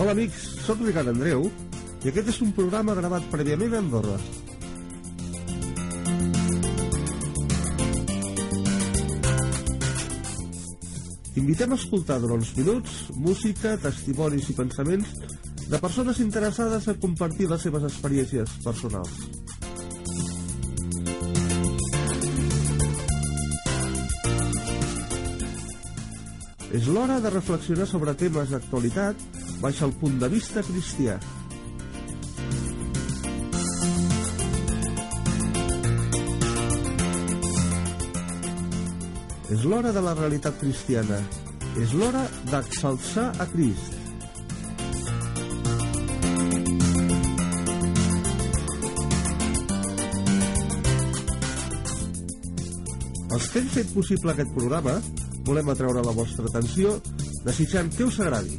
Hola amics, sóc Ricard Andreu i aquest és un programa gravat prèviament a Andorra. Invitem a escoltar durant uns minuts música, testimonis i pensaments de persones interessades a compartir les seves experiències personals. És l'hora de reflexionar sobre temes d'actualitat baix el punt de vista cristià. És l'hora de la realitat cristiana. És l'hora d'exalçar a Crist. Els que hem fet possible aquest programa volem atraure la vostra atenció desitjant que us agradi.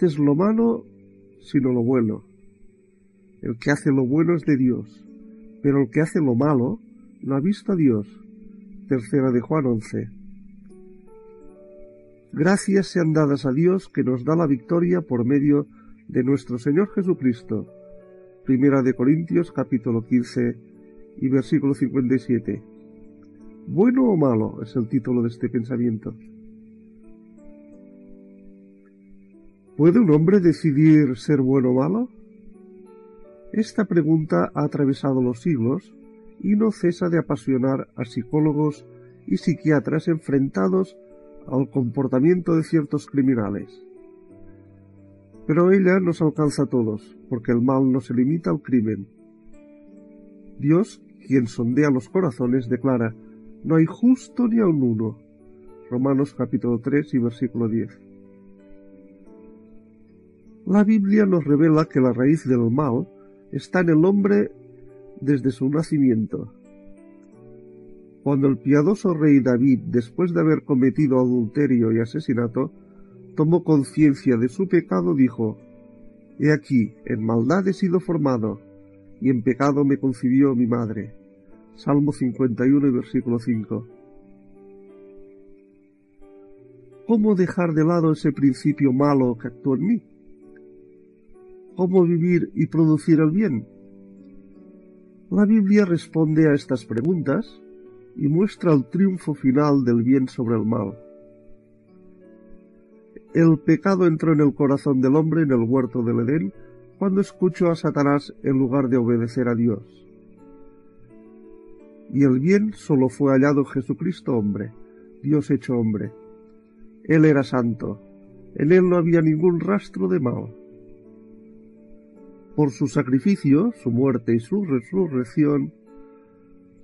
Imites lo malo, sino lo bueno. El que hace lo bueno es de Dios, pero el que hace lo malo no ha visto a Dios. Tercera de Juan 11. Gracias sean dadas a Dios que nos da la victoria por medio de nuestro Señor Jesucristo. Primera de Corintios capítulo 15 y versículo 57. ¿Bueno o malo? es el título de este pensamiento. ¿Puede un hombre decidir ser bueno o malo? Esta pregunta ha atravesado los siglos y no cesa de apasionar a psicólogos y psiquiatras enfrentados al comportamiento de ciertos criminales. Pero ella nos alcanza a todos, porque el mal no se limita al crimen. Dios, quien sondea los corazones, declara, no hay justo ni aun uno. Romanos capítulo 3 y versículo 10. La Biblia nos revela que la raíz del mal está en el hombre desde su nacimiento. Cuando el piadoso rey David, después de haber cometido adulterio y asesinato, tomó conciencia de su pecado, dijo, He aquí, en maldad he sido formado, y en pecado me concibió mi madre. Salmo 51 versículo 5. ¿Cómo dejar de lado ese principio malo que actúa en mí? ¿Cómo vivir y producir el bien? La Biblia responde a estas preguntas y muestra el triunfo final del bien sobre el mal. El pecado entró en el corazón del hombre en el huerto del Edén cuando escuchó a Satanás en lugar de obedecer a Dios. Y el bien solo fue hallado en Jesucristo hombre, Dios hecho hombre. Él era santo, en él no había ningún rastro de mal. Por su sacrificio, su muerte y su resurrección,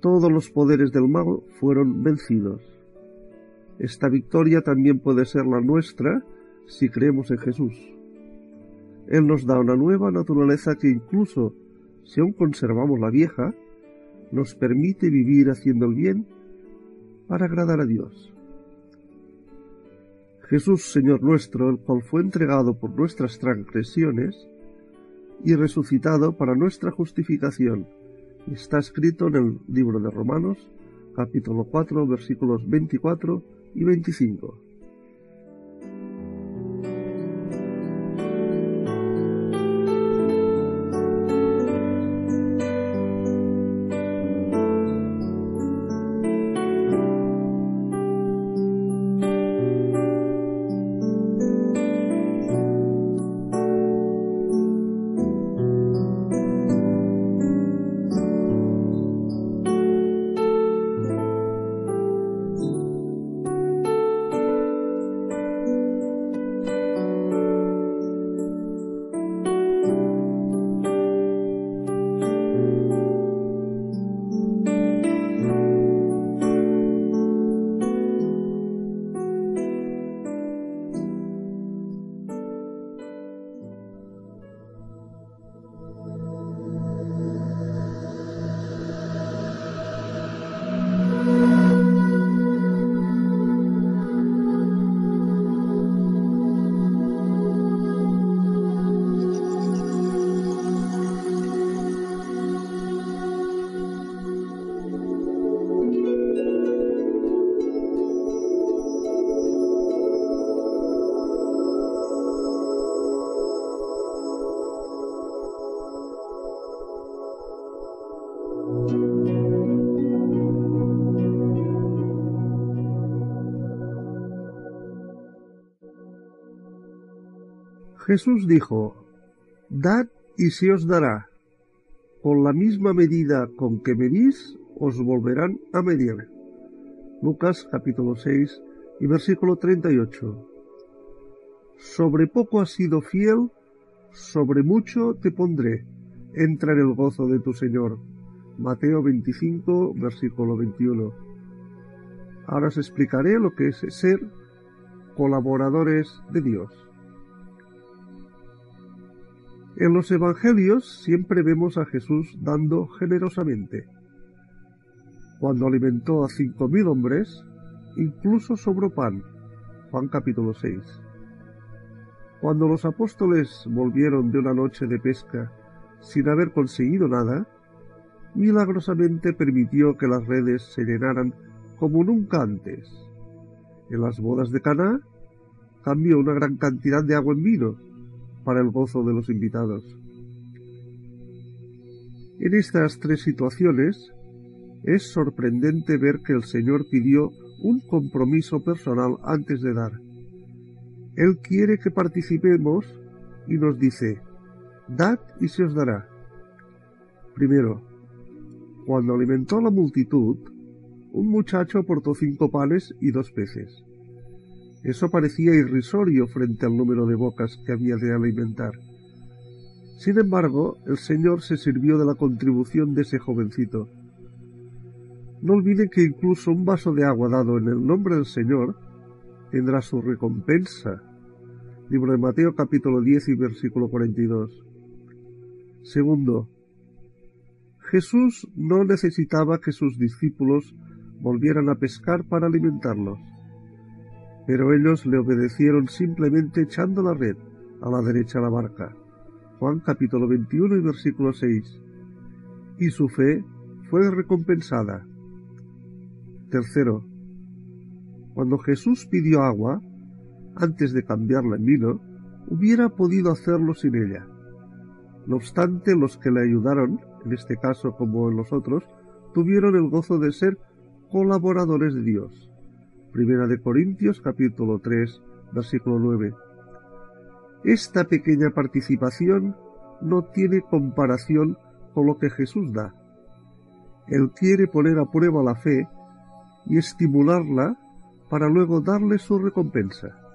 todos los poderes del mal fueron vencidos. Esta victoria también puede ser la nuestra si creemos en Jesús. Él nos da una nueva naturaleza que incluso si aún conservamos la vieja, nos permite vivir haciendo el bien para agradar a Dios. Jesús, Señor nuestro, el cual fue entregado por nuestras transgresiones y resucitado para nuestra justificación, está escrito en el libro de Romanos, capítulo 4, versículos 24 y 25. Jesús dijo, Dad y se os dará. Con la misma medida con que medís, os volverán a medir. Lucas capítulo 6 y versículo 38. Sobre poco has sido fiel, sobre mucho te pondré. Entra en el gozo de tu Señor. Mateo 25, versículo 21. Ahora os explicaré lo que es ser colaboradores de Dios. En los Evangelios siempre vemos a Jesús dando generosamente. Cuando alimentó a cinco mil hombres, incluso sobró pan. Juan capítulo 6. Cuando los apóstoles volvieron de una noche de pesca sin haber conseguido nada, milagrosamente permitió que las redes se llenaran como nunca antes. En las bodas de Caná cambió una gran cantidad de agua en vino para el gozo de los invitados. En estas tres situaciones es sorprendente ver que el Señor pidió un compromiso personal antes de dar. Él quiere que participemos y nos dice, dad y se os dará. Primero, cuando alimentó a la multitud, un muchacho aportó cinco panes y dos peces. Eso parecía irrisorio frente al número de bocas que había de alimentar. Sin embargo, el Señor se sirvió de la contribución de ese jovencito. No olvide que incluso un vaso de agua dado en el nombre del Señor tendrá su recompensa. Libro de Mateo capítulo 10 y versículo 42. Segundo, Jesús no necesitaba que sus discípulos volvieran a pescar para alimentarlos pero ellos le obedecieron simplemente echando la red a la derecha de la barca. Juan capítulo 21 y versículo 6. Y su fe fue recompensada. Tercero, cuando Jesús pidió agua, antes de cambiarla en vino, hubiera podido hacerlo sin ella. No obstante, los que le ayudaron, en este caso como en los otros, tuvieron el gozo de ser colaboradores de Dios. Primera de Corintios capítulo 3 versículo 9. Esta pequeña participación no tiene comparación con lo que Jesús da. Él quiere poner a prueba la fe y estimularla para luego darle su recompensa.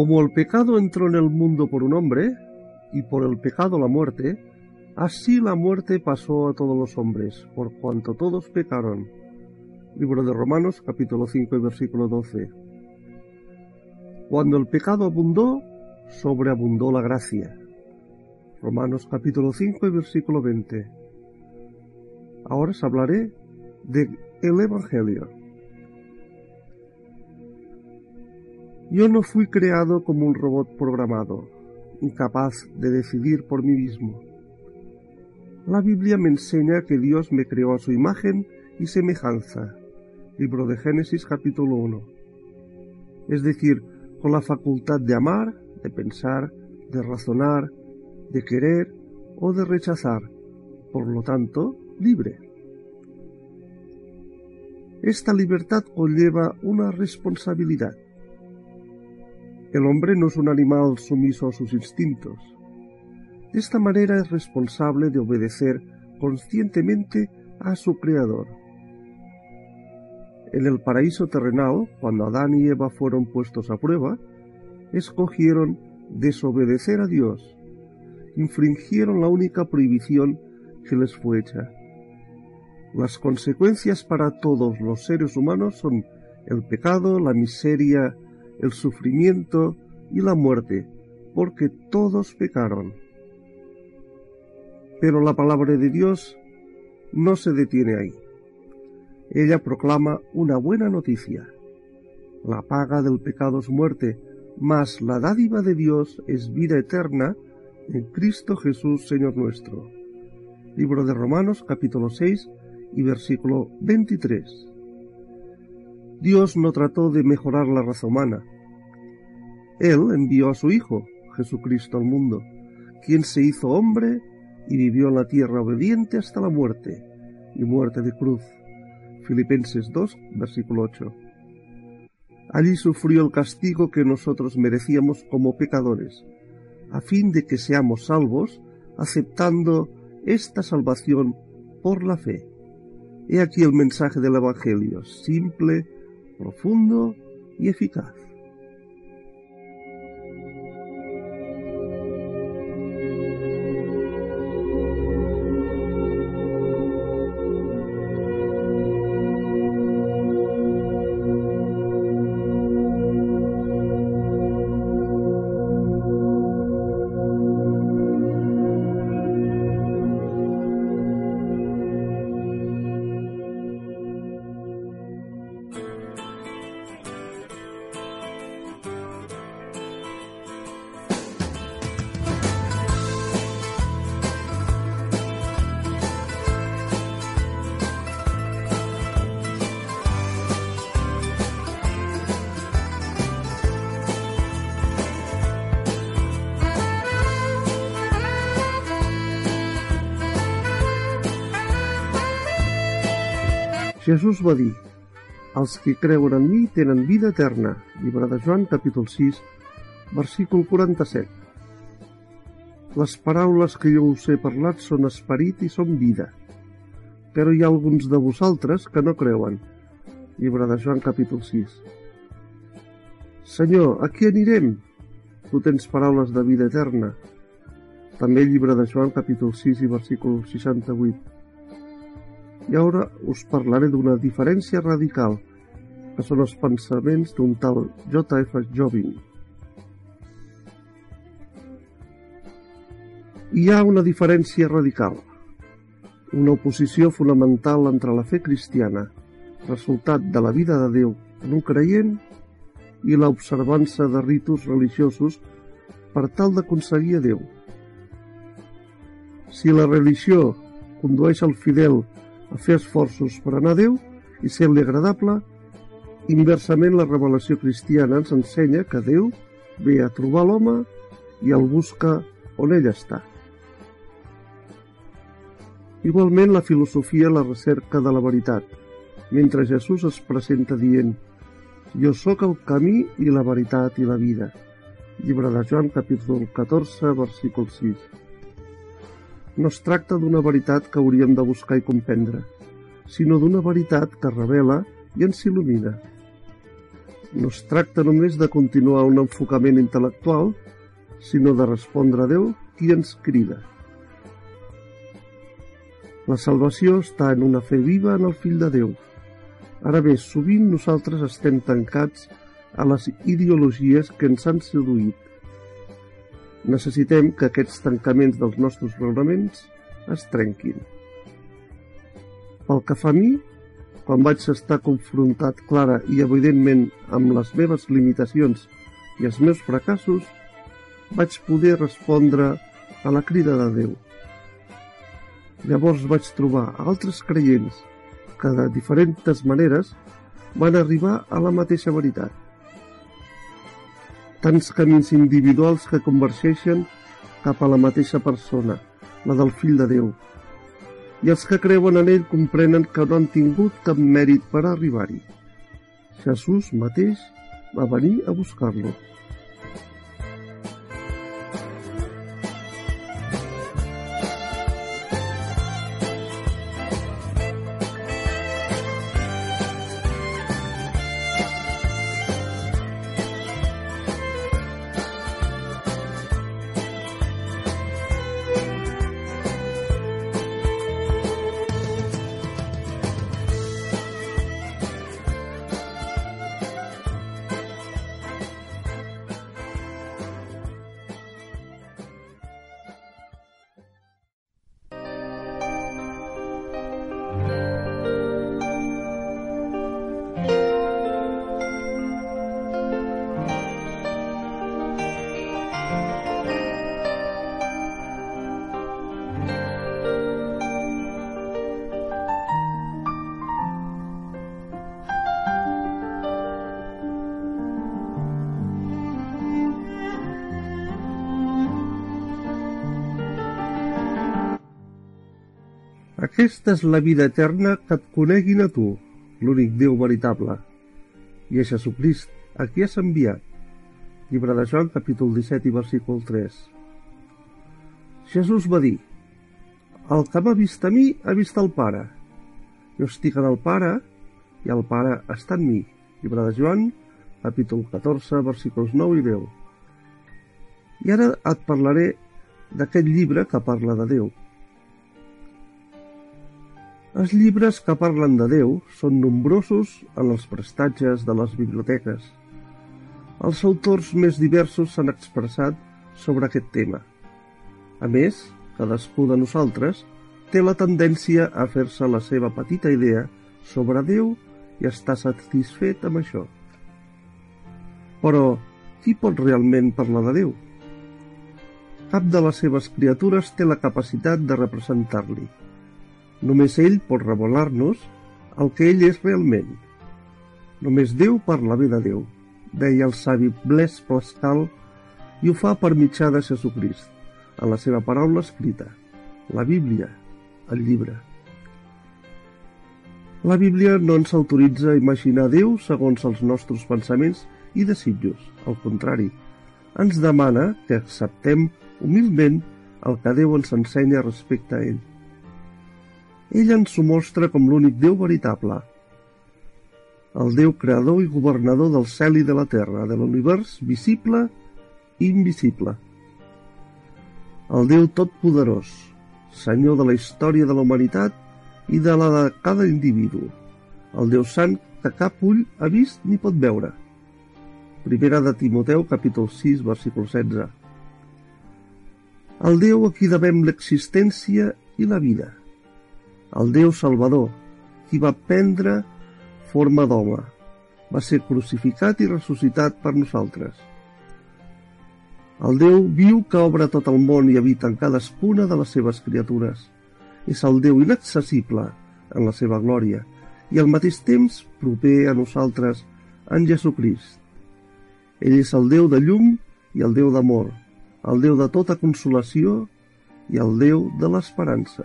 Como el pecado entró en el mundo por un hombre, y por el pecado la muerte, así la muerte pasó a todos los hombres, por cuanto todos pecaron. Libro de Romanos capítulo 5 y versículo 12. Cuando el pecado abundó, sobreabundó la gracia. Romanos capítulo 5 y versículo 20. Ahora os hablaré de el Evangelio. Yo no fui creado como un robot programado, incapaz de decidir por mí mismo. La Biblia me enseña que Dios me creó a su imagen y semejanza. Libro de Génesis capítulo 1. Es decir, con la facultad de amar, de pensar, de razonar, de querer o de rechazar. Por lo tanto, libre. Esta libertad conlleva una responsabilidad. El hombre no es un animal sumiso a sus instintos. De esta manera es responsable de obedecer conscientemente a su Creador. En el paraíso terrenal, cuando Adán y Eva fueron puestos a prueba, escogieron desobedecer a Dios, infringieron la única prohibición que les fue hecha. Las consecuencias para todos los seres humanos son el pecado, la miseria, el sufrimiento y la muerte, porque todos pecaron. Pero la palabra de Dios no se detiene ahí. Ella proclama una buena noticia. La paga del pecado es muerte, mas la dádiva de Dios es vida eterna en Cristo Jesús Señor nuestro. Libro de Romanos capítulo 6 y versículo 23. Dios no trató de mejorar la raza humana. Él envió a su Hijo, Jesucristo, al mundo, quien se hizo hombre y vivió en la tierra obediente hasta la muerte, y muerte de cruz. Filipenses 2, versículo 8. Allí sufrió el castigo que nosotros merecíamos como pecadores, a fin de que seamos salvos, aceptando esta salvación por la fe. He aquí el mensaje del Evangelio, simple, profundo y eficaz. Jesús va dir, els que creuen en mi tenen vida eterna. Llibre de Joan, capítol 6, versícul 47. Les paraules que jo us he parlat són esperit i són vida. Però hi ha alguns de vosaltres que no creuen. Llibre de Joan, capítol 6. Senyor, a qui anirem? Tu tens paraules de vida eterna. També llibre de Joan, capítol 6 i versícul 68 i ara us parlaré d'una diferència radical, que són els pensaments d'un tal J.F. Jobin. Hi ha una diferència radical, una oposició fonamental entre la fe cristiana, resultat de la vida de Déu en un creient, i l'observança de ritus religiosos per tal d'aconseguir a Déu. Si la religió condueix al fidel fer esforços per anar a Déu i ser-li agradable, inversament la revelació cristiana ens ensenya que Déu ve a trobar l'home i el busca on ell està. Igualment la filosofia la recerca de la veritat, mentre Jesús es presenta dient «Jo sóc el camí i la veritat i la vida». Llibre de Joan, capítol 14, versícul 6. No es tracta d'una veritat que hauríem de buscar i comprendre, sinó d'una veritat que revela i ens il·lumina. No es tracta només de continuar un enfocament intel·lectual, sinó de respondre a Déu qui ens crida. La salvació està en una fe viva en el fill de Déu. Ara bé, sovint nosaltres estem tancats a les ideologies que ens han seduït necessitem que aquests tancaments dels nostres programes es trenquin. Pel que fa a mi, quan vaig estar confrontat clara i evidentment amb les meves limitacions i els meus fracassos, vaig poder respondre a la crida de Déu. Llavors vaig trobar altres creients que de diferents maneres van arribar a la mateixa veritat tants camins individuals que convergeixen cap a la mateixa persona, la del fill de Déu. i els que creuen en ell comprenen que no han tingut cap mèrit per arribar-hi. Jesús mateix va venir a buscar-lo. Aquesta és la vida eterna que et coneguin a tu, l'únic Déu veritable, i a Jesucrist, a qui has enviat. Llibre de Joan, capítol 17 i versícul 3. Jesús va dir, el que m'ha vist a mi ha vist el Pare. Jo estic en el Pare i el Pare està en mi. Llibre de Joan, capítol 14, versículos 9 i 10. I ara et parlaré d'aquest llibre que parla de Déu. Els llibres que parlen de Déu són nombrosos en els prestatges de les biblioteques. Els autors més diversos s'han expressat sobre aquest tema. A més, cadascú de nosaltres té la tendència a fer-se la seva petita idea sobre Déu i està satisfet amb això. Però, qui pot realment parlar de Déu? Cap de les seves criatures té la capacitat de representar-li. Només ell pot revelar-nos el que ell és realment. Només Déu parla bé de Déu, deia el savi Blaise Pascal, i ho fa per mitjà de Jesucrist, en la seva paraula escrita, la Bíblia, el llibre. La Bíblia no ens autoritza a imaginar Déu segons els nostres pensaments i desitjos. Al contrari, ens demana que acceptem humilment el que Déu ens ensenya respecte a ell ell ens ho mostra com l'únic Déu veritable, el Déu creador i governador del cel i de la terra, de l'univers visible i invisible. El Déu totpoderós, Senyor de la història de la humanitat i de la de cada individu. El Déu sant que cap ull ha vist ni pot veure. Primera de Timoteu, capítol 6, versícul 16. El Déu a qui devem l'existència i la vida el Déu Salvador, qui va prendre forma d'home, va ser crucificat i ressuscitat per nosaltres. El Déu viu que obre tot el món i habita en cadascuna de les seves criatures. És el Déu inaccessible en la seva glòria i al mateix temps proper a nosaltres en Jesucrist. Ell és el Déu de llum i el Déu d'amor, el Déu de tota consolació i el Déu de l'esperança.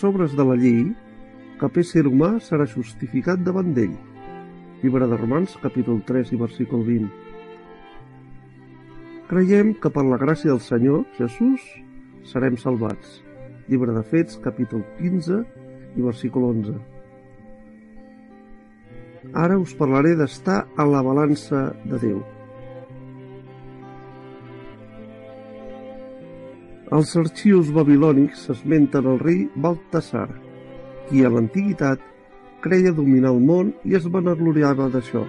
Les obres de la llei, cap ésser humà serà justificat davant d'ell. Llibre de Romans, capítol 3 i versícul 20. Creiem que per la gràcia del Senyor, Jesús, serem salvats. Llibre de Fets, capítol 15 i versícul 11. Ara us parlaré d'estar a la balança de Déu. Als arxius babilònics s'esmenten el rei Baltasar, qui a l'antiguitat creia dominar el món i es vanagloriava d'això.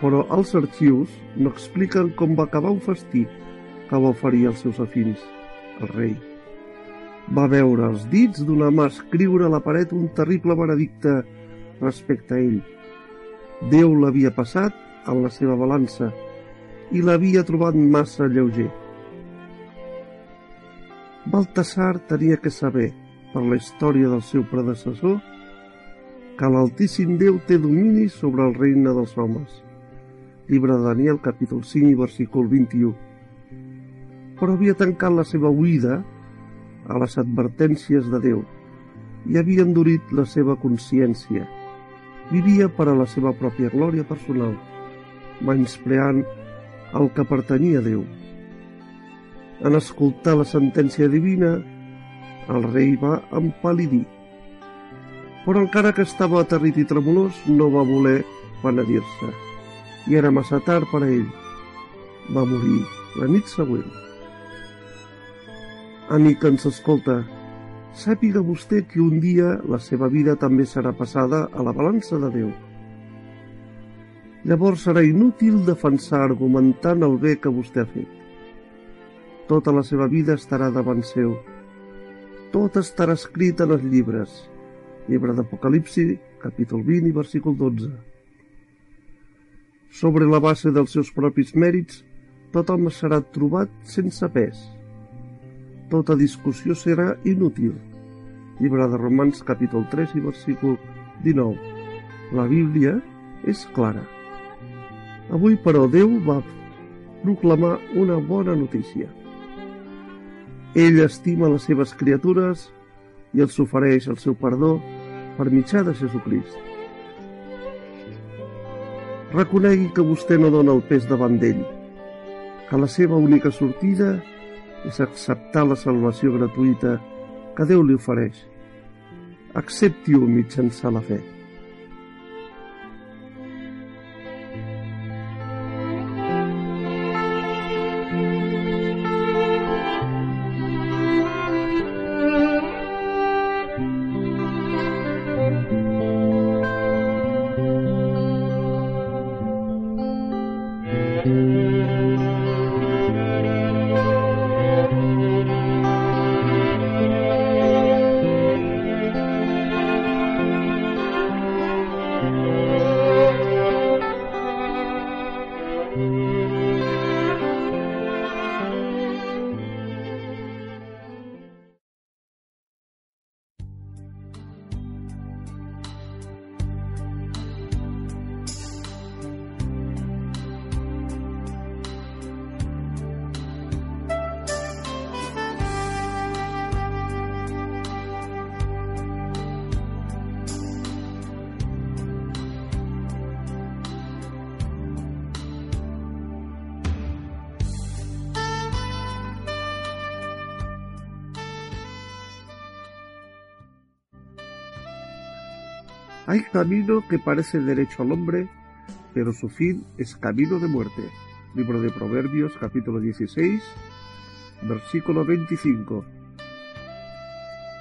Però els arxius no expliquen com va acabar un festí que va oferir als seus afins, el rei. Va veure els dits d'una mà escriure a la paret un terrible veredicte respecte a ell. Déu l'havia passat en la seva balança i l'havia trobat massa lleuger. Baltasar tenia que saber, per la història del seu predecessor, que l'Altíssim Déu té domini sobre el regne dels homes. Llibre de Daniel, capítol 5, versícul 21. Però havia tancat la seva oïda a les advertències de Déu i havia endurit la seva consciència. Vivia per a la seva pròpia glòria personal, menyspreant el que pertanyia a Déu. En escoltar la sentència divina, el rei va empal·lidir. Però encara que estava aterrit i tremolós, no va voler penedir-se. I era massa tard per a ell. Va morir la nit següent. Amic que ens escolta, sàpiga vostè que un dia la seva vida també serà passada a la balança de Déu. Llavors serà inútil defensar argumentant el bé que vostè ha fet tota la seva vida estarà davant seu. Tot estarà escrit en els llibres. Llibre d'Apocalipsi, capítol 20 i versícul 12. Sobre la base dels seus propis mèrits, tot home serà trobat sense pes. Tota discussió serà inútil. Llibre de Romans, capítol 3 i versícul 19. La Bíblia és clara. Avui, però, Déu va proclamar una bona notícia. Ell estima les seves criatures i els ofereix el seu perdó per mitjà de Jesucrist. Reconegui que vostè no dona el pes davant d'ell, que la seva única sortida és acceptar la salvació gratuïta que Déu li ofereix. Accepti-ho mitjançant la fe. Camino que parece derecho al hombre, pero su fin es camino de muerte. Libro de Proverbios, capítulo 16, versículo 25.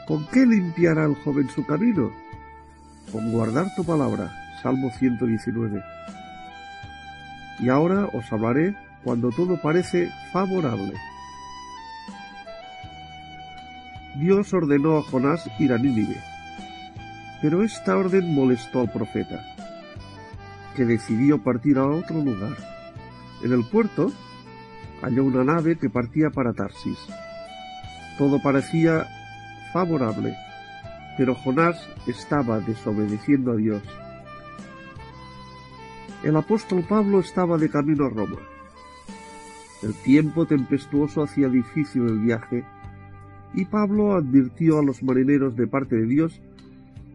¿Con qué limpiará el joven su camino? Con guardar tu palabra. Salmo 119. Y ahora os hablaré cuando todo parece favorable. Dios ordenó a Jonás ir a Nínive pero esta orden molestó al profeta, que decidió partir a otro lugar. En el puerto halló una nave que partía para Tarsis. Todo parecía favorable, pero Jonás estaba desobedeciendo a Dios. El apóstol Pablo estaba de camino a Roma. El tiempo tempestuoso hacía difícil el viaje y Pablo advirtió a los marineros de parte de Dios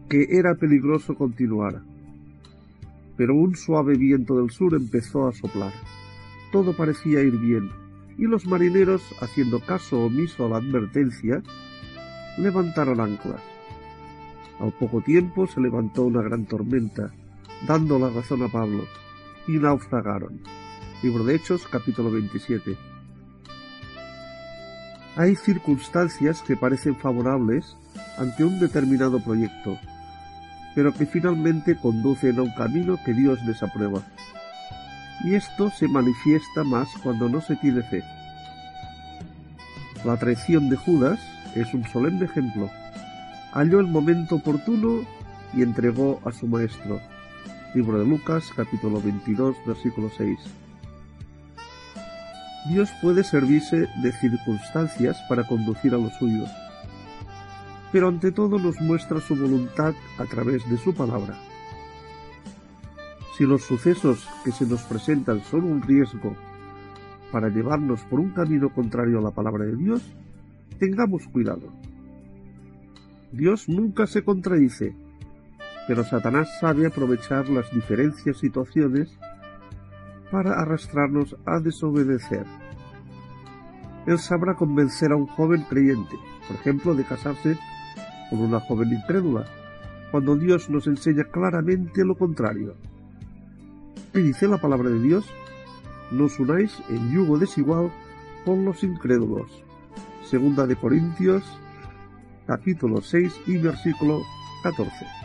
que era peligroso continuar. Pero un suave viento del sur empezó a soplar. Todo parecía ir bien, y los marineros, haciendo caso omiso a la advertencia, levantaron anclas. Al poco tiempo se levantó una gran tormenta, dando la razón a Pablo, y naufragaron. Libro de Hechos, capítulo 27. Hay circunstancias que parecen favorables ante un determinado proyecto, pero que finalmente conducen a un camino que Dios desaprueba. Y esto se manifiesta más cuando no se tiene fe. La traición de Judas es un solemne ejemplo. Halló el momento oportuno y entregó a su maestro. Libro de Lucas, capítulo 22, versículo 6. Dios puede servirse de circunstancias para conducir a los suyos, pero ante todo nos muestra su voluntad a través de su palabra. Si los sucesos que se nos presentan son un riesgo para llevarnos por un camino contrario a la palabra de Dios, tengamos cuidado. Dios nunca se contradice, pero Satanás sabe aprovechar las diferentes situaciones para arrastrarnos a desobedecer. Él sabrá convencer a un joven creyente, por ejemplo, de casarse con una joven incrédula, cuando Dios nos enseña claramente lo contrario. ¿Qué dice la palabra de Dios? No os unáis en yugo desigual con los incrédulos. Segunda de Corintios, capítulo 6 y versículo 14.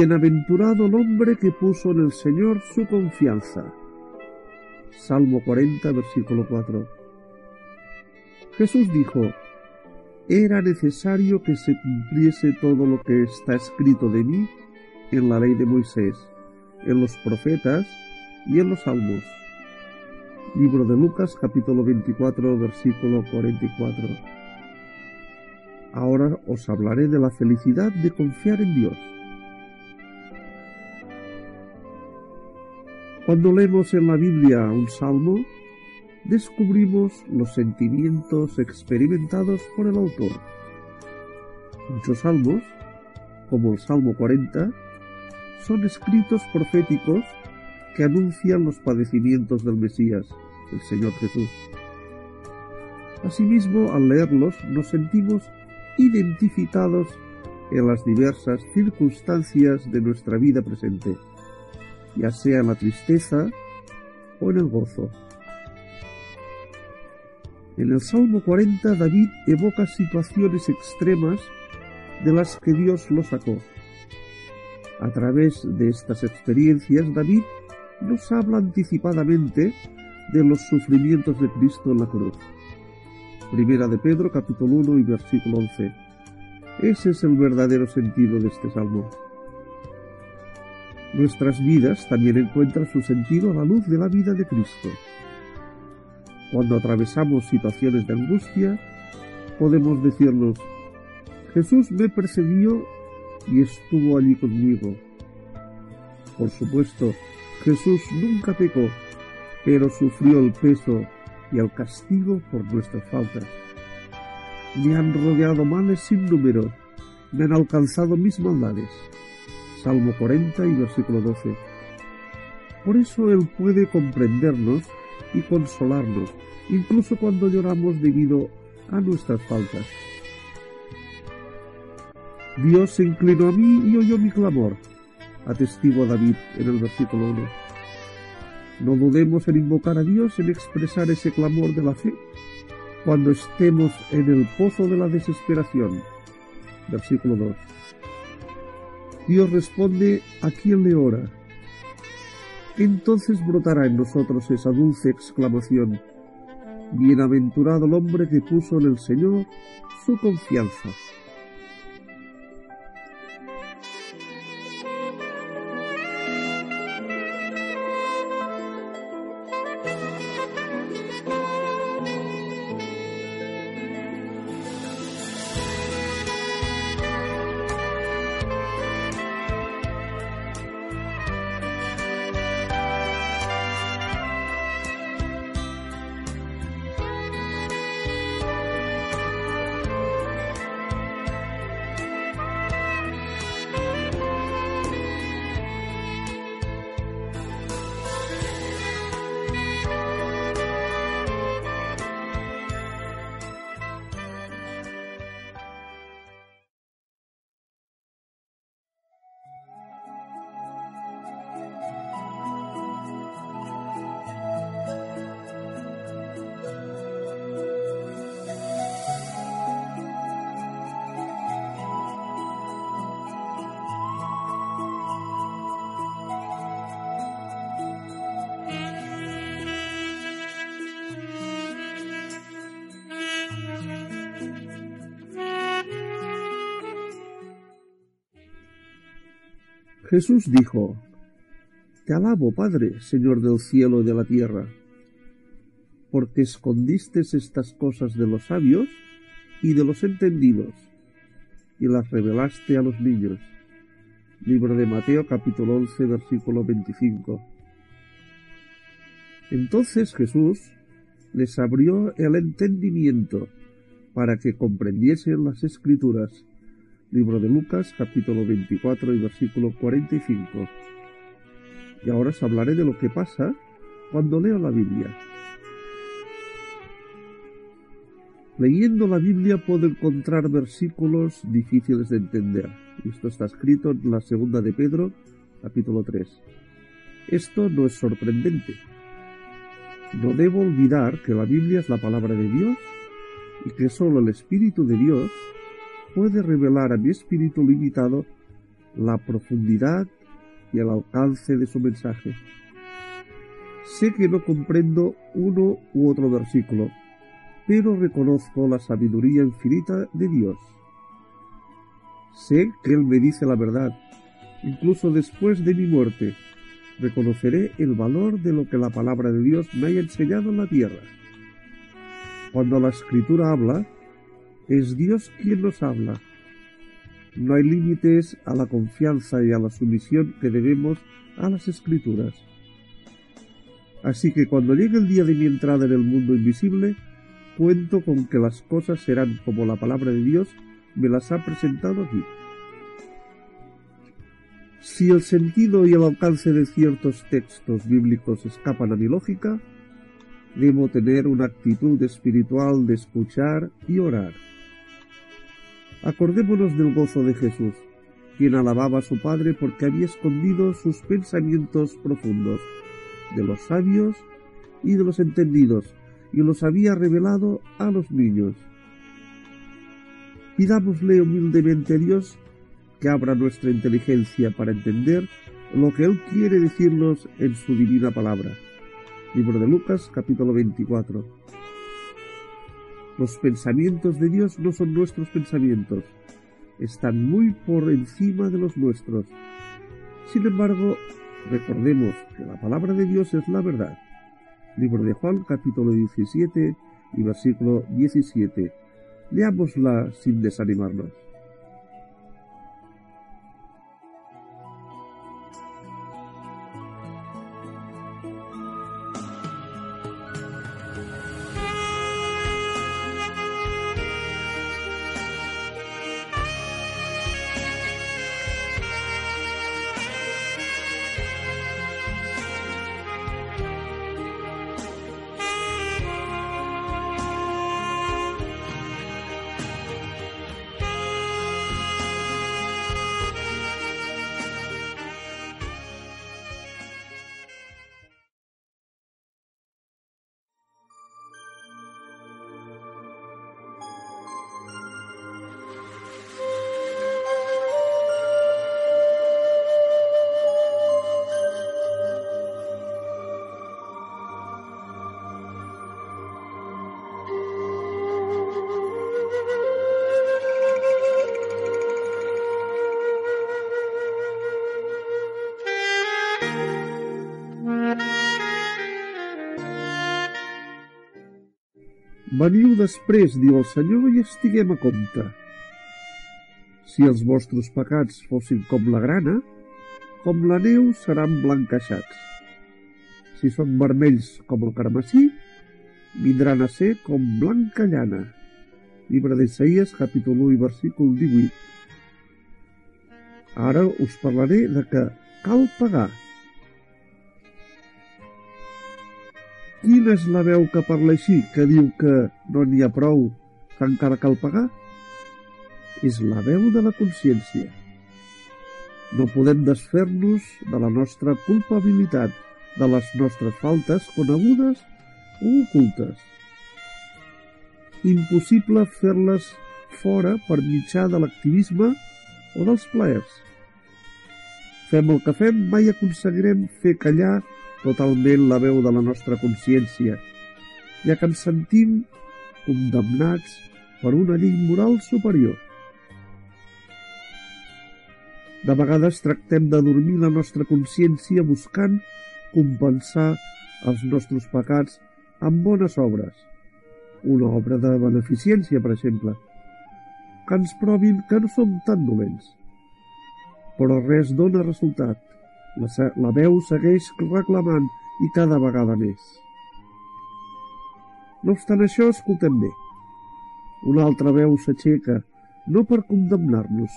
Bienaventurado el hombre que puso en el Señor su confianza. Salmo 40, versículo 4. Jesús dijo, era necesario que se cumpliese todo lo que está escrito de mí en la ley de Moisés, en los profetas y en los salmos. Libro de Lucas capítulo 24 versículo 44. Ahora os hablaré de la felicidad de confiar en Dios. Cuando leemos en la Biblia un salmo, descubrimos los sentimientos experimentados por el autor. Muchos salmos, como el Salmo 40, son escritos proféticos que anuncian los padecimientos del Mesías, el Señor Jesús. Asimismo, al leerlos nos sentimos identificados en las diversas circunstancias de nuestra vida presente ya sea en la tristeza o en el gozo. En el Salmo 40 David evoca situaciones extremas de las que Dios lo sacó. A través de estas experiencias David nos habla anticipadamente de los sufrimientos de Cristo en la cruz. Primera de Pedro capítulo 1 y versículo 11. Ese es el verdadero sentido de este salmo. Nuestras vidas también encuentran su sentido a la luz de la vida de Cristo. Cuando atravesamos situaciones de angustia, podemos decirnos, Jesús me perseguió y estuvo allí conmigo. Por supuesto, Jesús nunca pecó, pero sufrió el peso y el castigo por nuestras faltas. Me han rodeado males sin número, me han alcanzado mis maldades. Salmo 40 y versículo 12. Por eso Él puede comprendernos y consolarnos, incluso cuando lloramos debido a nuestras faltas. Dios se inclinó a mí y oyó mi clamor, atestigua David en el versículo 1. No dudemos en invocar a Dios, en expresar ese clamor de la fe, cuando estemos en el pozo de la desesperación. Versículo 2. Dios responde a quien le ora. Entonces brotará en nosotros esa dulce exclamación. Bienaventurado el hombre que puso en el Señor su confianza. Jesús dijo, Te alabo, Padre, Señor del cielo y de la tierra, porque escondiste estas cosas de los sabios y de los entendidos, y las revelaste a los niños. Libro de Mateo capítulo 11 versículo 25. Entonces Jesús les abrió el entendimiento para que comprendiesen las escrituras Libro de Lucas, capítulo 24 y versículo 45. Y ahora os hablaré de lo que pasa cuando leo la Biblia. Leyendo la Biblia puedo encontrar versículos difíciles de entender. Esto está escrito en la segunda de Pedro, capítulo 3. Esto no es sorprendente. No debo olvidar que la Biblia es la palabra de Dios y que solo el Espíritu de Dios puede revelar a mi espíritu limitado la profundidad y el alcance de su mensaje. Sé que no comprendo uno u otro versículo, pero reconozco la sabiduría infinita de Dios. Sé que Él me dice la verdad, incluso después de mi muerte, reconoceré el valor de lo que la palabra de Dios me haya enseñado en la tierra. Cuando la escritura habla, es Dios quien nos habla. No hay límites a la confianza y a la sumisión que debemos a las escrituras. Así que cuando llegue el día de mi entrada en el mundo invisible, cuento con que las cosas serán como la palabra de Dios me las ha presentado aquí. Si el sentido y el alcance de ciertos textos bíblicos escapan a mi lógica, debo tener una actitud espiritual de escuchar y orar. Acordémonos del gozo de Jesús, quien alababa a su Padre porque había escondido sus pensamientos profundos de los sabios y de los entendidos, y los había revelado a los niños. Pidámosle humildemente a Dios que abra nuestra inteligencia para entender lo que Él quiere decirnos en su divina palabra. Libro de Lucas, capítulo 24. Los pensamientos de Dios no son nuestros pensamientos, están muy por encima de los nuestros. Sin embargo, recordemos que la palabra de Dios es la verdad, Libro de Juan, capítulo 17 y versículo 17. Leámosla sin desanimarnos. Veniu després, diu el Senyor, i estiguem a compte. Si els vostres pecats fossin com la grana, com la neu seran blanquejats. Si són vermells com el carmesí, vindran a ser com blanca llana. Llibre d'Isaïes, capítol 1 i versícul 18. Ara us parlaré de que cal pagar Quina és la veu que parla així, que diu que no n'hi ha prou, que encara cal pagar? És la veu de la consciència. No podem desfer-nos de la nostra culpabilitat, de les nostres faltes conegudes o ocultes. Impossible fer-les fora per mitjà de l'activisme o dels plaers. Fem el que fem, mai aconseguirem fer callar totalment la veu de la nostra consciència, ja que ens sentim condemnats per una llei moral superior. De vegades tractem de dormir la nostra consciència buscant compensar els nostres pecats amb bones obres, una obra de beneficència, per exemple, que ens provin que no som tan dolents. Però res dona resultat, la, la veu segueix reclamant i cada vegada més. No obstant això, escoltem bé. Una altra veu s'aixeca, no per condemnar-nos,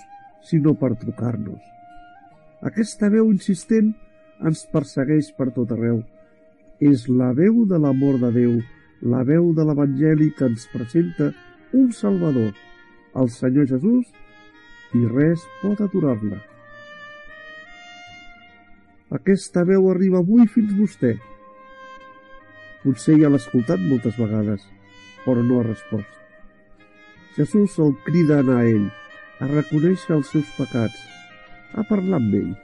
sinó per trucar-nos. Aquesta veu insistent ens persegueix per tot arreu. És la veu de l'amor de Déu, la veu de l'Evangeli que ens presenta un Salvador, el Senyor Jesús, i res pot aturar-la. Aquesta veu arriba avui fins vostè. Potser ja l'ha escoltat moltes vegades, però no ha respost. Jesús el crida a anar a ell, a reconèixer els seus pecats, a parlar amb ell.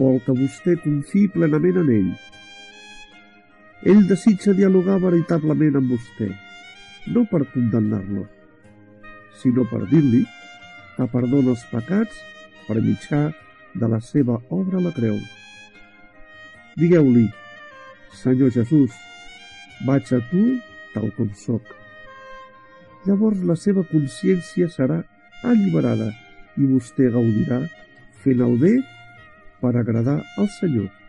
Vol que vostè confiï plenament en ell. Ell desitja dialogar veritablement amb vostè, no per condemnar-lo, sinó per dir-li que perdona els pecats per mitjà de la seva obra a la creu. Digueu-li, Senyor Jesús, vaig a tu tal com sóc. Llavors la seva consciència serà alliberada i vostè gaudirà fent el bé per agradar al Senyor.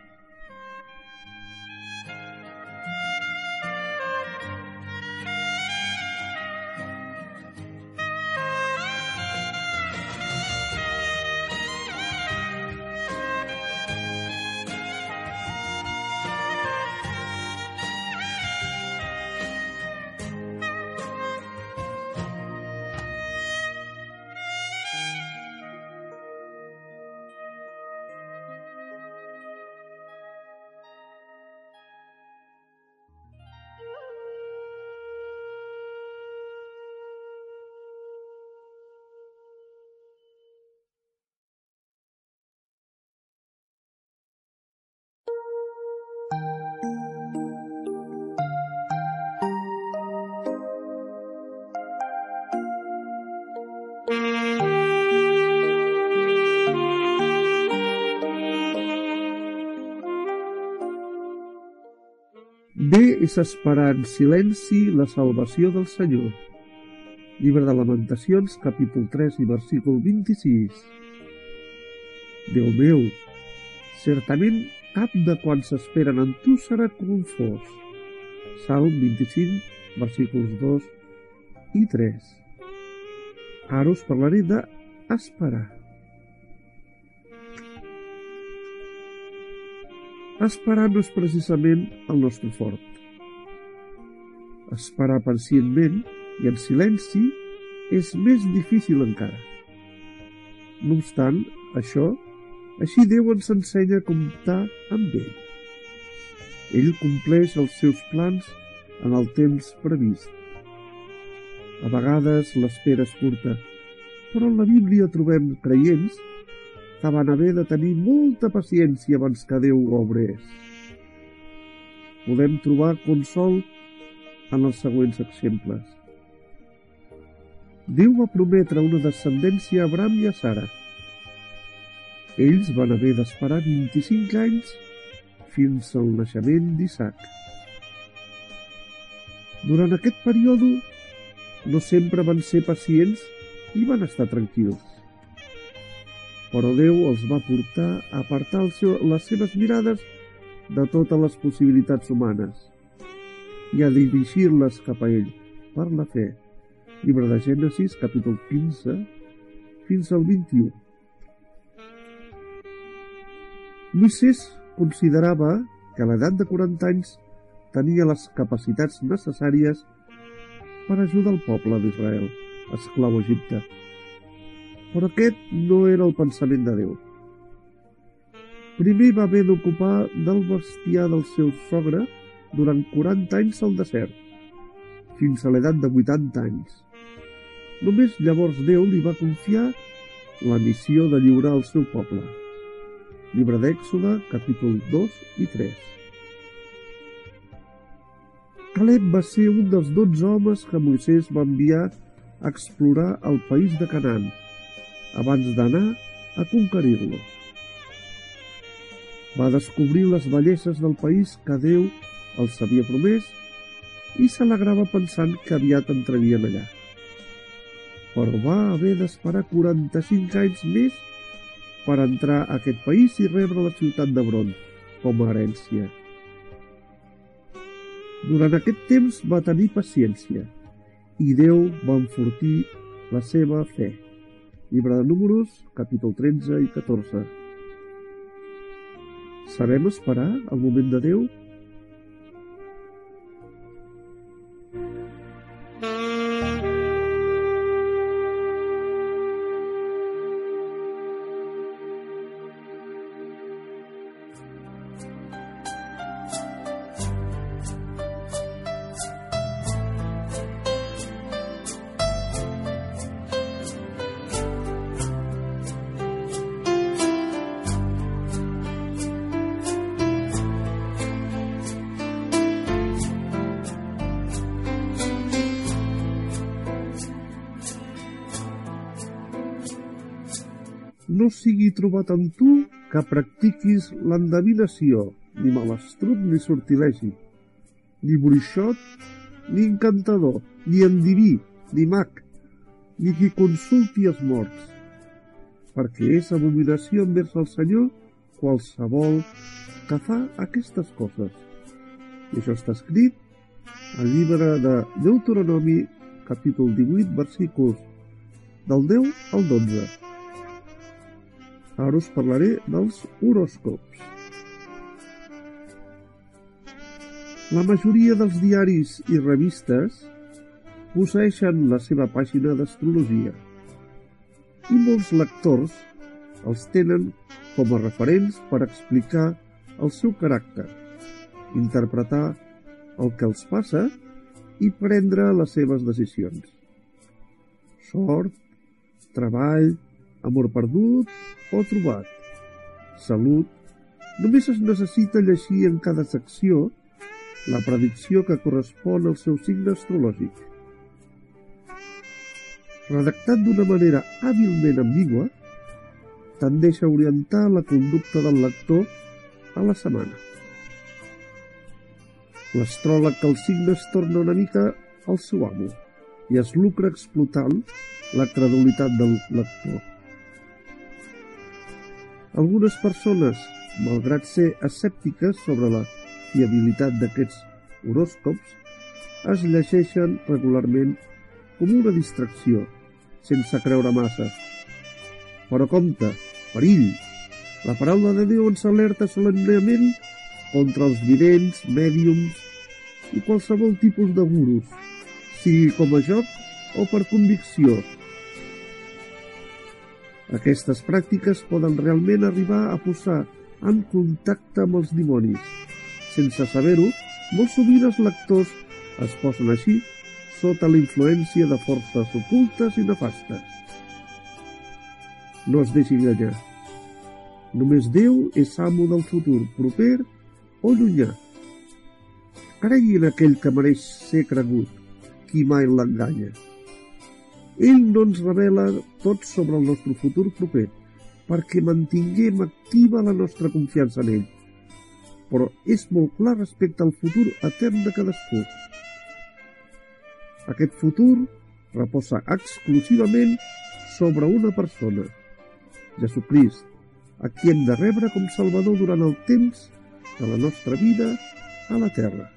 És esperar en silenci la salvació del Senyor. Llibre de Lamentacions, capítol 3 i versícul 26. Déu meu, certament cap de quan s'esperen en tu serà confós. Salm 25, versículos 2 i 3. Ara us parlaré d'esperar. Esperar no és precisament el nostre fort. Esperar pacientment i en silenci és més difícil encara. No obstant això, així Déu ens ensenya a comptar amb ell. Ell compleix els seus plans en el temps previst. A vegades l'espera és curta, però en la Bíblia trobem creients que van haver de tenir molta paciència abans que Déu obrés. Podem trobar consol en els següents exemples. Déu va prometre una descendència a Abram i a Sara. Ells van haver d'esperar 25 anys fins al naixement d'Isaac. Durant aquest període no sempre van ser pacients i van estar tranquils però Déu els va portar a apartar seu, les seves mirades de totes les possibilitats humanes i a dirigir-les cap a ell per la fe. Llibre de Gènesis, capítol 15, fins al 21. Moisès considerava que a l'edat de 40 anys tenia les capacitats necessàries per ajudar el poble d'Israel, esclau a Egipte, però aquest no era el pensament de Déu. Primer va haver d'ocupar del bestiar del seu sogre durant 40 anys al desert, fins a l'edat de 80 anys. Només llavors Déu li va confiar la missió de lliurar el seu poble. Llibre d'Èxode, capítol 2 i 3. Caleb va ser un dels dotze homes que Moisès va enviar a explorar el país de Canaan, abans d'anar a conquerir-lo. Va descobrir les belleses del país que Déu els havia promès i s'alegrava pensant que aviat entrarien allà. Però va haver d'esperar 45 anys més per entrar a aquest país i rebre la ciutat d'Hebron com a herència. Durant aquest temps va tenir paciència i Déu va enfortir la seva fe. Llibre de Números, capítol 13 i 14. Sabem esperar el moment de Déu trobat amb tu que practiquis l'endevinació, ni malastruc ni sortilegi, ni bruixot, ni encantador, ni endiví, ni mag, ni qui consulti els morts, perquè és abominació envers el Senyor qualsevol que fa aquestes coses. I això està escrit al llibre de Deuteronomi, capítol 18, versículos del 10 al 12. Ara us parlaré dels horòscops. La majoria dels diaris i revistes posseixen la seva pàgina d'astrologia i molts lectors els tenen com a referents per explicar el seu caràcter, interpretar el que els passa i prendre les seves decisions. Sort, treball, amor perdut o trobat. Salut. Només es necessita llegir en cada secció la predicció que correspon al seu signe astrològic. Redactat d'una manera hàbilment ambigua, tendeix a orientar la conducta del lector a la setmana. L'astròleg que el signe es torna una mica al seu amo i es lucra explotant la credulitat del lector. Algunes persones, malgrat ser escèptiques sobre la fiabilitat d'aquests horòscops, es llegeixen regularment com una distracció, sense creure massa. Però compte, perill! La paraula de Déu ens alerta solemnement contra els vidents, mèdiums i qualsevol tipus de gurus, sigui com a joc o per convicció. Aquestes pràctiques poden realment arribar a posar en contacte amb els dimonis. Sense saber-ho, molt sovint els lectors es posen així sota la influència de forces ocultes i nefastes. No es deixi enganyar. Només Déu és amo del futur proper o llunyà. Cregui en aquell que mereix ser cregut, qui mai l'enganya. Ell no ens revela tot sobre el nostre futur proper, perquè mantinguem activa la nostra confiança en ell. Però és molt clar respecte al futur etern de cadascú. Aquest futur reposa exclusivament sobre una persona, Jesucrist, a qui hem de rebre com Salvador durant el temps de la nostra vida a la terra.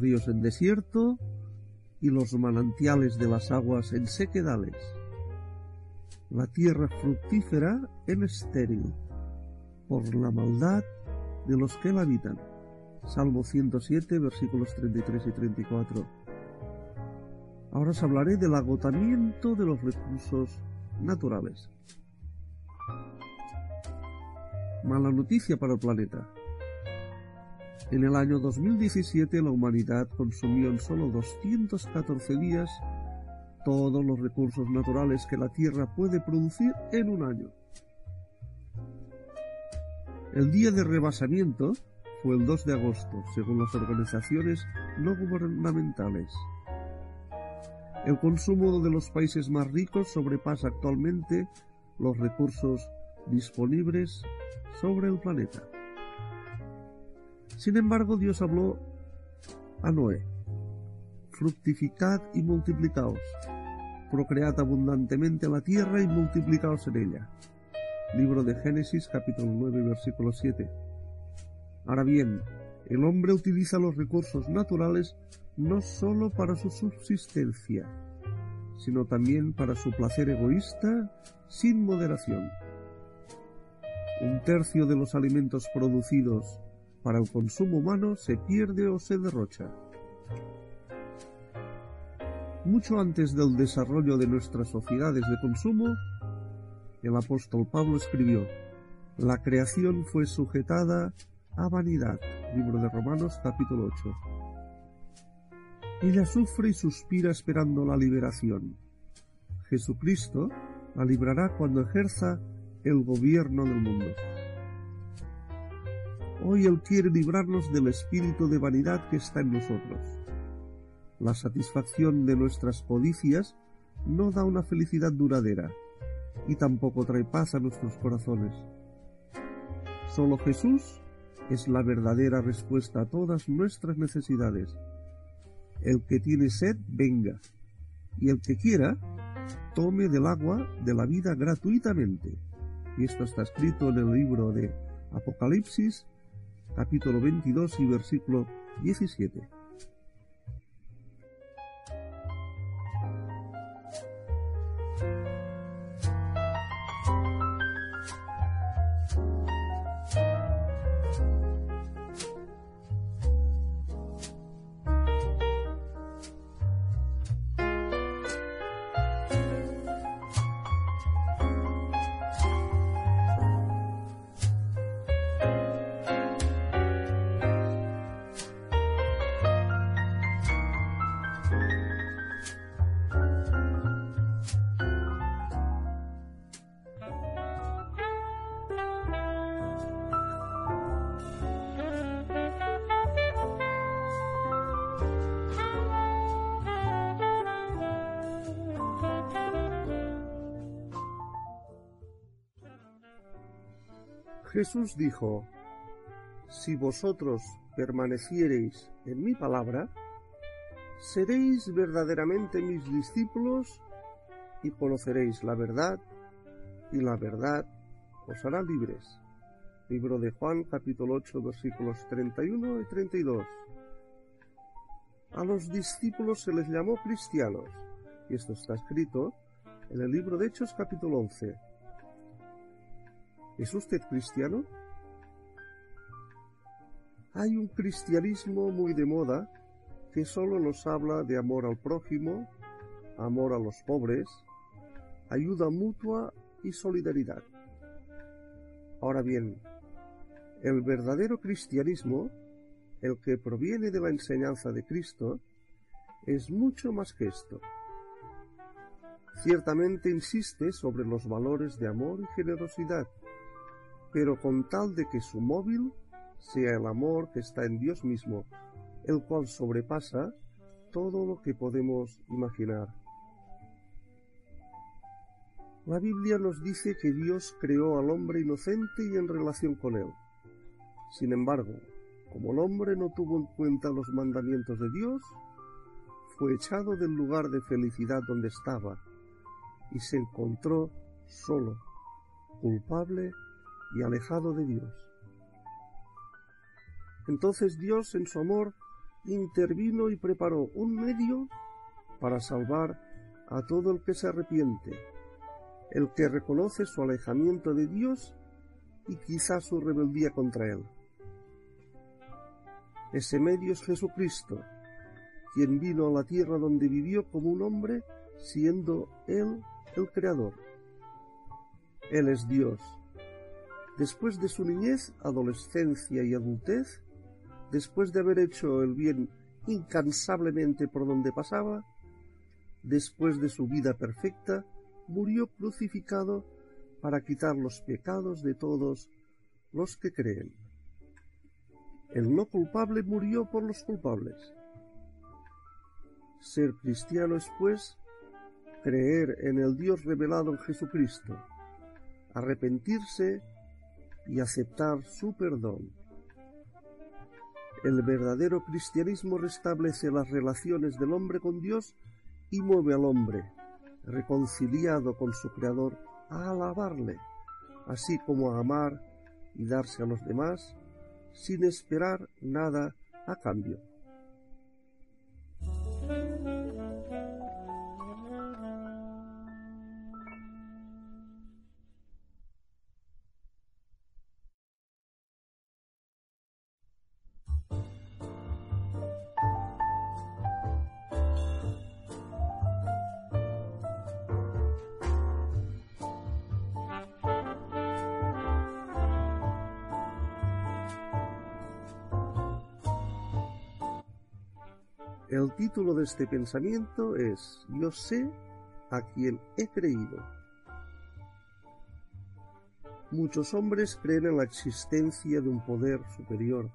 Ríos en desierto y los manantiales de las aguas en sequedales, la tierra fructífera en estéril, por la maldad de los que la habitan. Salmo 107, versículos 33 y 34. Ahora os hablaré del agotamiento de los recursos naturales. Mala noticia para el planeta. En el año 2017 la humanidad consumió en solo 214 días todos los recursos naturales que la Tierra puede producir en un año. El día de rebasamiento fue el 2 de agosto, según las organizaciones no gubernamentales. El consumo de los países más ricos sobrepasa actualmente los recursos disponibles sobre el planeta. Sin embargo, Dios habló a Noé, fructificad y multiplicaos, procread abundantemente la tierra y multiplicaos en ella. Libro de Génesis capítulo 9 versículo 7. Ahora bien, el hombre utiliza los recursos naturales no sólo para su subsistencia, sino también para su placer egoísta sin moderación. Un tercio de los alimentos producidos para el consumo humano se pierde o se derrocha. Mucho antes del desarrollo de nuestras sociedades de consumo, el apóstol Pablo escribió, La creación fue sujetada a vanidad, libro de Romanos capítulo 8. Ella sufre y suspira esperando la liberación. Jesucristo la librará cuando ejerza el gobierno del mundo. Hoy Él quiere librarnos del espíritu de vanidad que está en nosotros. La satisfacción de nuestras codicias no da una felicidad duradera y tampoco trae paz a nuestros corazones. Solo Jesús es la verdadera respuesta a todas nuestras necesidades. El que tiene sed, venga, y el que quiera, tome del agua de la vida gratuitamente. Y esto está escrito en el libro de Apocalipsis, capítulo 22 y versículo 17. Jesús dijo, Si vosotros permaneciereis en mi palabra, seréis verdaderamente mis discípulos y conoceréis la verdad, y la verdad os hará libres. Libro de Juan capítulo 8 versículos 31 y 32. A los discípulos se les llamó cristianos, y esto está escrito en el libro de Hechos capítulo 11. ¿Es usted cristiano? Hay un cristianismo muy de moda que solo nos habla de amor al prójimo, amor a los pobres, ayuda mutua y solidaridad. Ahora bien, el verdadero cristianismo, el que proviene de la enseñanza de Cristo, es mucho más que esto. Ciertamente insiste sobre los valores de amor y generosidad, pero con tal de que su móvil sea el amor que está en Dios mismo, el cual sobrepasa todo lo que podemos imaginar. La Biblia nos dice que Dios creó al hombre inocente y en relación con él. Sin embargo, como el hombre no tuvo en cuenta los mandamientos de Dios, fue echado del lugar de felicidad donde estaba y se encontró solo, culpable y alejado de Dios. Entonces Dios en su amor intervino y preparó un medio para salvar a todo el que se arrepiente, el que reconoce su alejamiento de Dios y quizá su rebeldía contra Él. Ese medio es Jesucristo, quien vino a la tierra donde vivió como un hombre, siendo Él el Creador. Él es Dios, Después de su niñez, adolescencia y adultez, después de haber hecho el bien incansablemente por donde pasaba, después de su vida perfecta, murió crucificado para quitar los pecados de todos los que creen. El no culpable murió por los culpables. Ser cristiano es, pues, creer en el Dios revelado en Jesucristo, arrepentirse y aceptar su perdón. El verdadero cristianismo restablece las relaciones del hombre con Dios y mueve al hombre, reconciliado con su Creador, a alabarle, así como a amar y darse a los demás sin esperar nada a cambio. Título de este pensamiento es Yo sé a quien he creído. Muchos hombres creen en la existencia de un poder superior.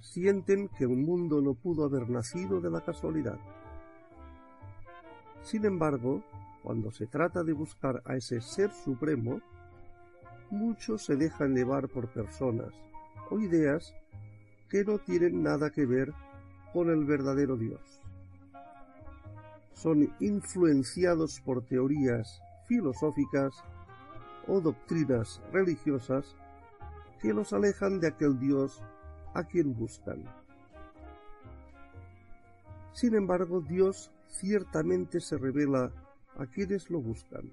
Sienten que un mundo no pudo haber nacido de la casualidad. Sin embargo, cuando se trata de buscar a ese ser supremo, muchos se dejan llevar por personas, o ideas que no tienen nada que ver con el verdadero Dios. Son influenciados por teorías filosóficas o doctrinas religiosas que los alejan de aquel Dios a quien buscan. Sin embargo, Dios ciertamente se revela a quienes lo buscan.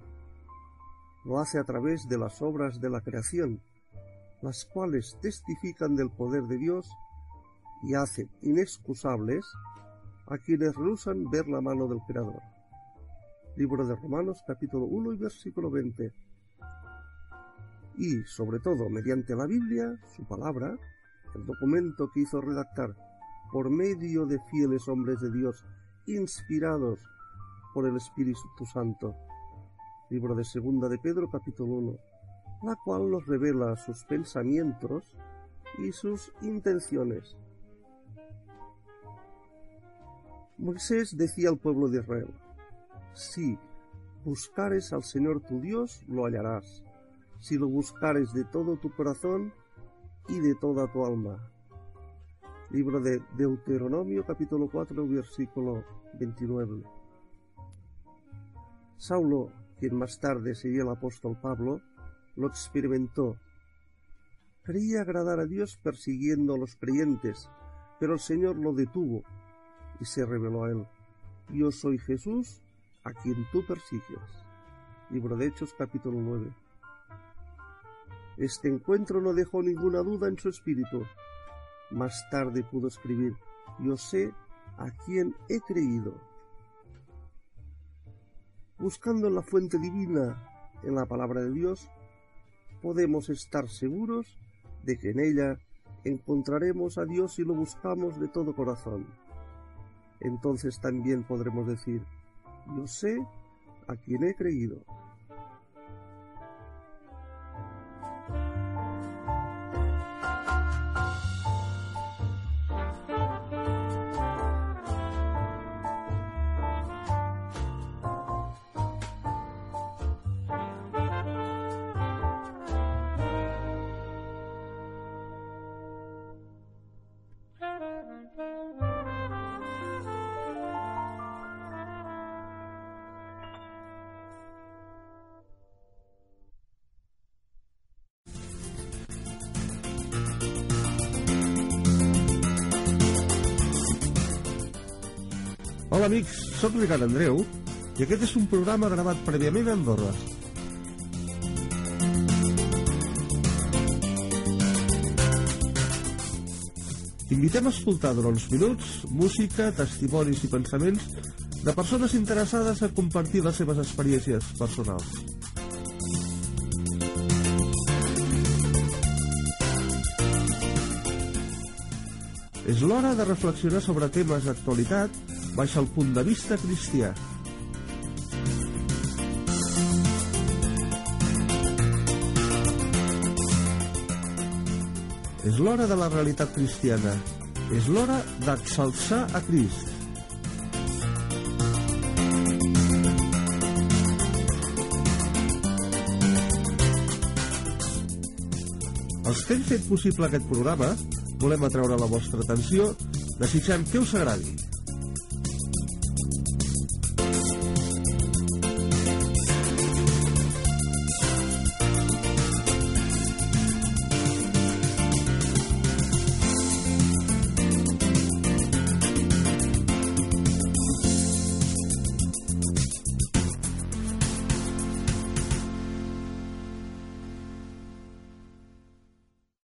Lo hace a través de las obras de la creación, las cuales testifican del poder de Dios y hacen inexcusables a quienes rehusan ver la mano del Creador. Libro de Romanos capítulo 1 y versículo 20. Y, sobre todo, mediante la Biblia, su palabra, el documento que hizo redactar por medio de fieles hombres de Dios inspirados por el Espíritu Santo. Libro de Segunda de Pedro capítulo 1, la cual nos revela sus pensamientos y sus intenciones. Moisés decía al pueblo de Israel, Si buscares al Señor tu Dios, lo hallarás, si lo buscares de todo tu corazón y de toda tu alma. Libro de Deuteronomio capítulo 4 versículo 29. Saulo, quien más tarde sería el apóstol Pablo, lo experimentó. Creía agradar a Dios persiguiendo a los creyentes, pero el Señor lo detuvo y se reveló a él. Yo soy Jesús a quien tú persigues. Libro de Hechos capítulo 9. Este encuentro no dejó ninguna duda en su espíritu. Más tarde pudo escribir, yo sé a quién he creído. Buscando la fuente divina en la palabra de Dios, podemos estar seguros de que en ella encontraremos a Dios si lo buscamos de todo corazón. Entonces también podremos decir, yo sé a quién he creído. Hola amics, sóc Ricard Andreu i aquest és un programa gravat prèviament a Andorra. Invitem a escoltar durant uns minuts música, testimonis i pensaments de persones interessades a compartir les seves experiències personals. És l'hora de reflexionar sobre temes d'actualitat baix el punt de vista cristià. És l'hora de la realitat cristiana. És l'hora d'exalçar a Crist. Els que hem fet possible aquest programa volem atraure la vostra atenció desitjant que us agradi.